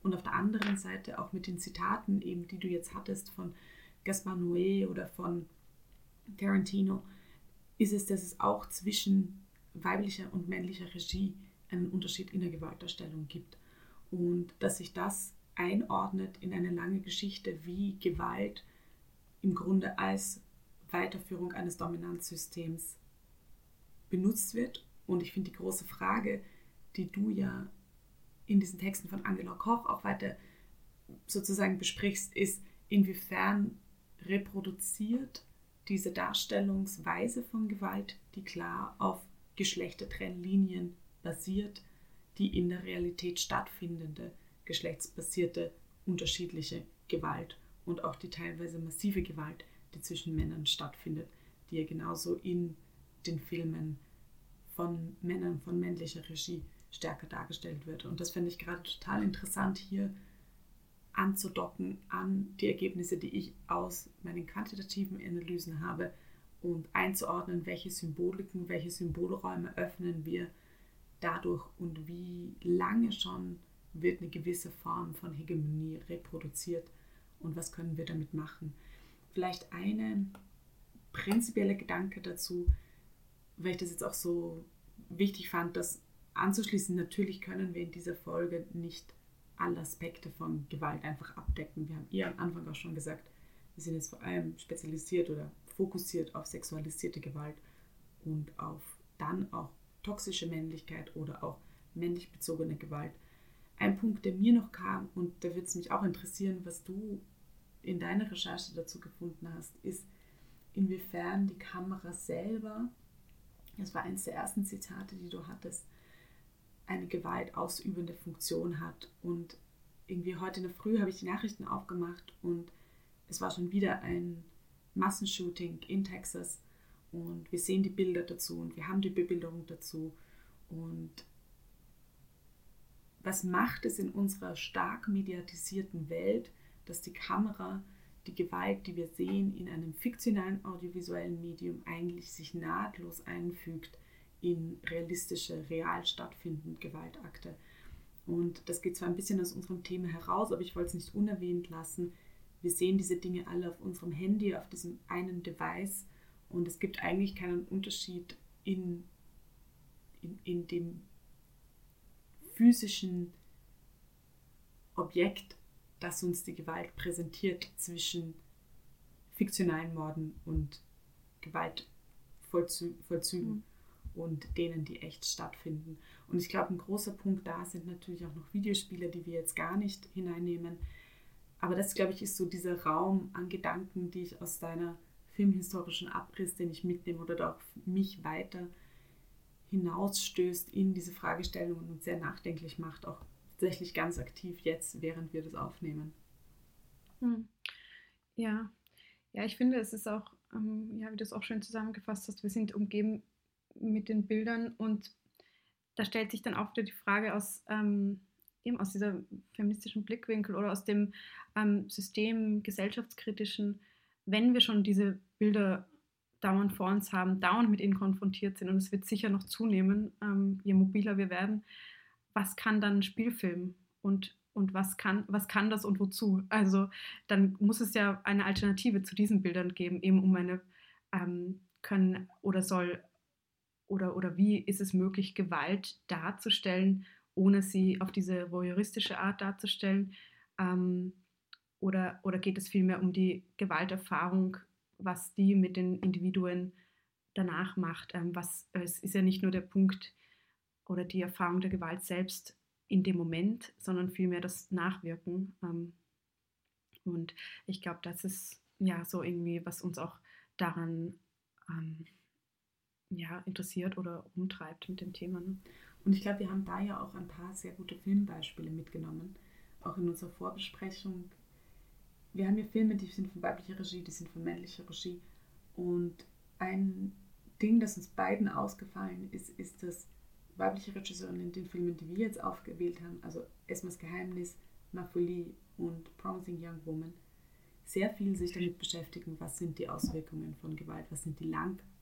Und auf der anderen Seite auch mit den Zitaten, eben die du jetzt hattest von Gaspar Noé oder von Tarantino, ist es, dass es auch zwischen weiblicher und männlicher Regie einen Unterschied in der Gewaltdarstellung gibt. Und dass sich das einordnet in eine lange Geschichte, wie Gewalt im Grunde als Weiterführung eines Dominanzsystems benutzt wird. Und ich finde die große Frage, die du ja in diesen Texten von Angela Koch auch weiter sozusagen besprichst, ist, inwiefern reproduziert diese Darstellungsweise von Gewalt, die klar auf Geschlechtertrennlinien basiert, die in der Realität stattfindende geschlechtsbasierte unterschiedliche Gewalt und auch die teilweise massive Gewalt, die zwischen Männern stattfindet, die ja genauso in den Filmen von Männern von männlicher Regie stärker dargestellt wird. Und das finde ich gerade total interessant hier anzudocken an die Ergebnisse, die ich aus meinen quantitativen Analysen habe und einzuordnen, welche Symboliken, welche Symbolräume öffnen wir dadurch und wie lange schon wird eine gewisse Form von Hegemonie reproduziert und was können wir damit machen. Vielleicht ein prinzipieller Gedanke dazu, weil ich das jetzt auch so wichtig fand, das anzuschließen. Natürlich können wir in dieser Folge nicht alle Aspekte von Gewalt einfach abdecken. Wir haben ihr am Anfang auch schon gesagt, wir sind jetzt vor allem spezialisiert oder fokussiert auf sexualisierte Gewalt und auf dann auch toxische Männlichkeit oder auch männlich bezogene Gewalt. Ein Punkt, der mir noch kam, und da würde es mich auch interessieren, was du in deiner Recherche dazu gefunden hast, ist, inwiefern die Kamera selber, das war eines der ersten Zitate, die du hattest, eine gewaltausübende Funktion hat. Und irgendwie heute in der Früh habe ich die Nachrichten aufgemacht und es war schon wieder ein Massenshooting in Texas und wir sehen die Bilder dazu und wir haben die Bebilderung dazu. Und was macht es in unserer stark mediatisierten Welt, dass die Kamera die Gewalt, die wir sehen, in einem fiktionalen audiovisuellen Medium eigentlich sich nahtlos einfügt in realistische, real stattfindende Gewaltakte. Und das geht zwar ein bisschen aus unserem Thema heraus, aber ich wollte es nicht unerwähnt lassen. Wir sehen diese Dinge alle auf unserem Handy, auf diesem einen Device und es gibt eigentlich keinen Unterschied in, in, in dem physischen Objekt, das uns die Gewalt präsentiert, zwischen fiktionalen Morden und Gewaltvollzügen. Mhm und denen, die echt stattfinden. Und ich glaube, ein großer Punkt da sind natürlich auch noch Videospiele, die wir jetzt gar nicht hineinnehmen. Aber das, glaube ich, ist so dieser Raum an Gedanken, die ich aus deiner filmhistorischen Abriss, den ich mitnehme oder auch mich weiter hinausstößt in diese Fragestellungen und sehr nachdenklich macht, auch tatsächlich ganz aktiv jetzt, während wir das aufnehmen. Hm. Ja, ja, ich finde, es ist auch, ähm, ja, wie du es auch schön zusammengefasst hast, wir sind umgeben mit den Bildern und da stellt sich dann auch wieder die Frage aus, ähm, eben aus dieser feministischen Blickwinkel oder aus dem ähm, System gesellschaftskritischen, wenn wir schon diese Bilder dauernd vor uns haben, dauernd mit ihnen konfrontiert sind und es wird sicher noch zunehmen, ähm, je mobiler wir werden, was kann dann Spielfilm und, und was, kann, was kann das und wozu? Also dann muss es ja eine Alternative zu diesen Bildern geben, eben um eine ähm, können oder soll oder, oder wie ist es möglich, Gewalt darzustellen, ohne sie auf diese voyeuristische Art darzustellen? Ähm, oder, oder geht es vielmehr um die Gewalterfahrung, was die mit den Individuen danach macht? Ähm, was, es ist ja nicht nur der Punkt oder die Erfahrung der Gewalt selbst in dem Moment, sondern vielmehr das Nachwirken. Ähm, und ich glaube, das ist ja so irgendwie, was uns auch daran ähm, ja, interessiert oder umtreibt mit dem Thema. Ne? Und ich glaube, wir haben da ja auch ein paar sehr gute Filmbeispiele mitgenommen. auch in unserer Vorbesprechung, wir haben hier Filme, die sind von weiblicher Regie, die sind von männlicher Regie. Und ein Ding, das uns beiden ausgefallen ist, ist, dass weibliche Regisseurinnen in den Filmen, die wir jetzt aufgewählt haben, also Esmas Geheimnis, Ma und Promising Young Woman, sehr viel sich damit beschäftigen, was sind die Auswirkungen von Gewalt, was sind die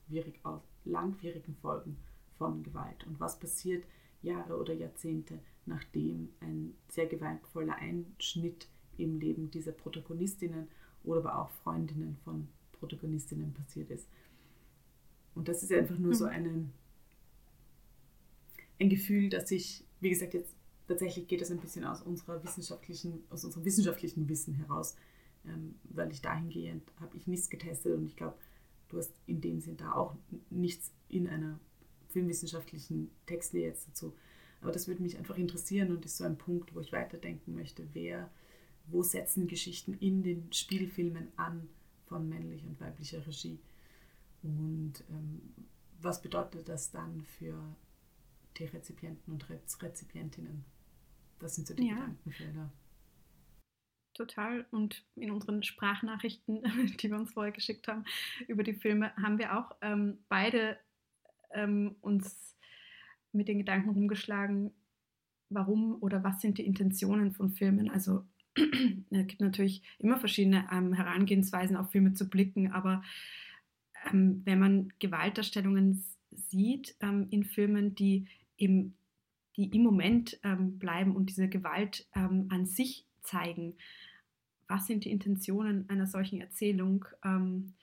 langwierig, langwierigen Folgen von Gewalt und was passiert Jahre oder Jahrzehnte, nachdem ein sehr gewaltvoller Einschnitt im Leben dieser Protagonistinnen oder aber auch Freundinnen von Protagonistinnen passiert ist. Und das ist einfach nur so mhm. eine, ein Gefühl, dass ich, wie gesagt, jetzt tatsächlich geht das ein bisschen aus unserer wissenschaftlichen, aus unserem wissenschaftlichen Wissen heraus, ähm, weil ich dahingehend habe ich nichts getestet und ich glaube, du hast in dem Sinn da auch nichts in einer filmwissenschaftlichen Texte jetzt dazu. Aber das würde mich einfach interessieren und ist so ein Punkt, wo ich weiterdenken möchte. Wer, wo setzen Geschichten in den Spielfilmen an von männlicher und weiblicher Regie? Und ähm, was bedeutet das dann für die Rezipienten und Rezipientinnen? Das sind so die ja. Gedankenfelder. Total. Und in unseren Sprachnachrichten, die wir uns vorher geschickt haben über die Filme, haben wir auch ähm, beide ähm, uns mit den Gedanken rumgeschlagen, warum oder was sind die Intentionen von Filmen. Also es gibt natürlich immer verschiedene ähm, Herangehensweisen auf Filme zu blicken, aber ähm, wenn man Gewaltdarstellungen sieht ähm, in Filmen, die im, die im Moment ähm, bleiben und diese Gewalt ähm, an sich zeigen, was sind die Intentionen einer solchen Erzählung? Ähm,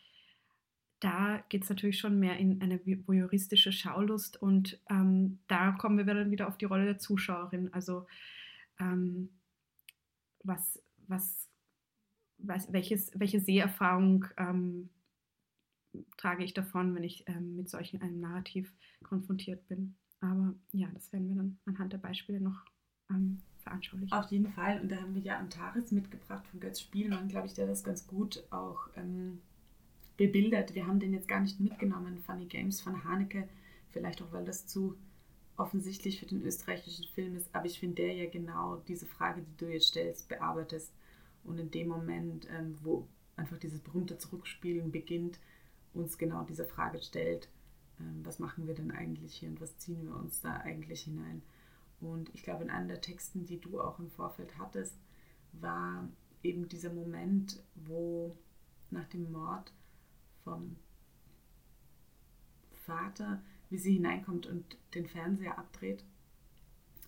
da geht es natürlich schon mehr in eine voyeuristische Schaulust und ähm, da kommen wir dann wieder auf die Rolle der Zuschauerin. Also ähm, was, was, was, welches, welche Seherfahrung ähm, trage ich davon, wenn ich ähm, mit solchen einem Narrativ konfrontiert bin. Aber ja, das werden wir dann anhand der Beispiele noch ähm, veranschaulichen. Auf jeden Fall. Und da haben wir ja Antares mitgebracht von Götz Spielmann, glaube ich, der das ganz gut auch ähm, bebildert. Wir haben den jetzt gar nicht mitgenommen, Funny Games von Haneke, vielleicht auch, weil das zu offensichtlich für den österreichischen Film ist, aber ich finde der ja genau diese Frage, die du jetzt stellst, bearbeitest und in dem Moment, ähm, wo einfach dieses berühmte Zurückspielen beginnt, uns genau diese Frage stellt, ähm, was machen wir denn eigentlich hier und was ziehen wir uns da eigentlich hinein. Und ich glaube, in einem der Texten, die du auch im Vorfeld hattest, war eben dieser Moment, wo nach dem Mord vom Vater, wie sie hineinkommt und den Fernseher abdreht.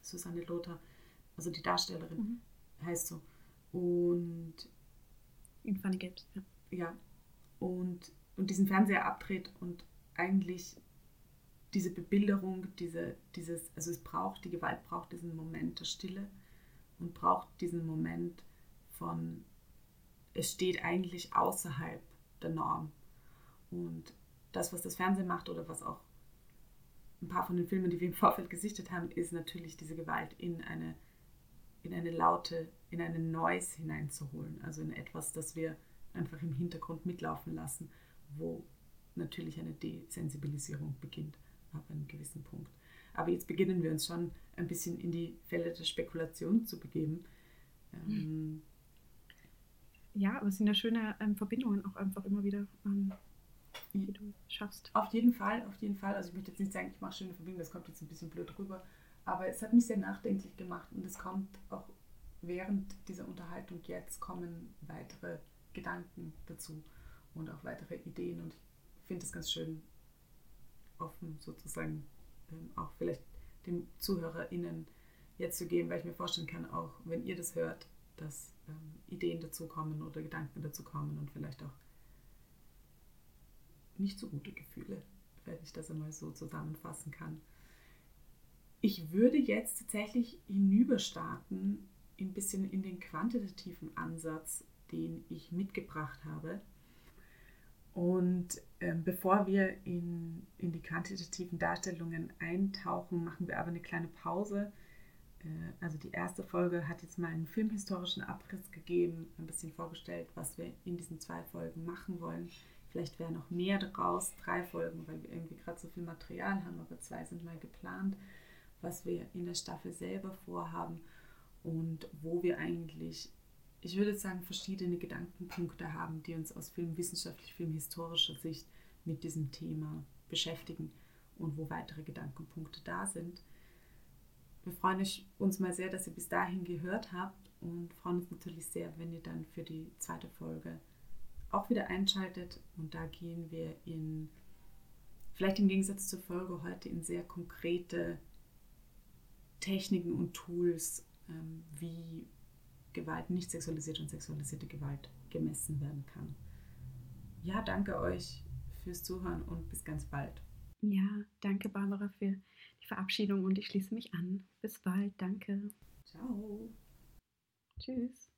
Susanne Lothar, also die Darstellerin, mhm. heißt so. Und. In Funny Games, ja. Ja. Und, und diesen Fernseher abdreht und eigentlich diese Bebilderung, diese, dieses, also es braucht, die Gewalt braucht diesen Moment der Stille und braucht diesen Moment von, es steht eigentlich außerhalb der Norm. Und das, was das Fernsehen macht oder was auch ein paar von den Filmen, die wir im Vorfeld gesichtet haben, ist natürlich diese Gewalt in eine, in eine laute, in eine Noise hineinzuholen. Also in etwas, das wir einfach im Hintergrund mitlaufen lassen, wo natürlich eine Desensibilisierung beginnt ab einem gewissen Punkt. Aber jetzt beginnen wir uns schon ein bisschen in die Fälle der Spekulation zu begeben. Ähm, ja, aber es sind ja schöne ähm, Verbindungen auch einfach immer wieder. Ähm, die du schaffst. Auf jeden Fall, auf jeden Fall. Also ich möchte jetzt nicht sagen, ich mache schöne Verbindungen, das kommt jetzt ein bisschen blöd rüber. Aber es hat mich sehr nachdenklich gemacht und es kommt auch während dieser Unterhaltung jetzt kommen weitere Gedanken dazu und auch weitere Ideen. Und ich finde es ganz schön, offen sozusagen ähm, auch vielleicht den ZuhörerInnen jetzt zu geben, weil ich mir vorstellen kann, auch wenn ihr das hört, dass ähm, Ideen dazu kommen oder Gedanken dazu kommen und vielleicht auch nicht so gute Gefühle, wenn ich das einmal so zusammenfassen kann. Ich würde jetzt tatsächlich hinüberstarten, ein bisschen in den quantitativen Ansatz, den ich mitgebracht habe. Und ähm, bevor wir in, in die quantitativen Darstellungen eintauchen, machen wir aber eine kleine Pause. Äh, also die erste Folge hat jetzt mal einen filmhistorischen Abriss gegeben, ein bisschen vorgestellt, was wir in diesen zwei Folgen machen wollen. Vielleicht wäre noch mehr daraus, drei Folgen, weil wir irgendwie gerade so viel Material haben, aber zwei sind mal geplant, was wir in der Staffel selber vorhaben. und wo wir eigentlich, ich würde sagen, verschiedene Gedankenpunkte haben, die uns aus filmwissenschaftlich, filmhistorischer Sicht mit diesem Thema beschäftigen und wo weitere Gedankenpunkte da sind. Wir freuen uns mal sehr, dass ihr bis dahin gehört habt und freuen uns natürlich sehr, wenn ihr dann für die zweite Folge auch wieder einschaltet. Und da gehen wir in, vielleicht im Gegensatz zur Folge heute, in sehr konkrete Techniken und Tools, ähm, wie Gewalt, nicht sexualisierte und sexualisierte Gewalt gemessen werden kann. Ja, danke euch fürs Zuhören und bis ganz bald. Ja, danke Barbara für die Verabschiedung und ich schließe mich an. Bis bald, danke. Ciao. Tschüss.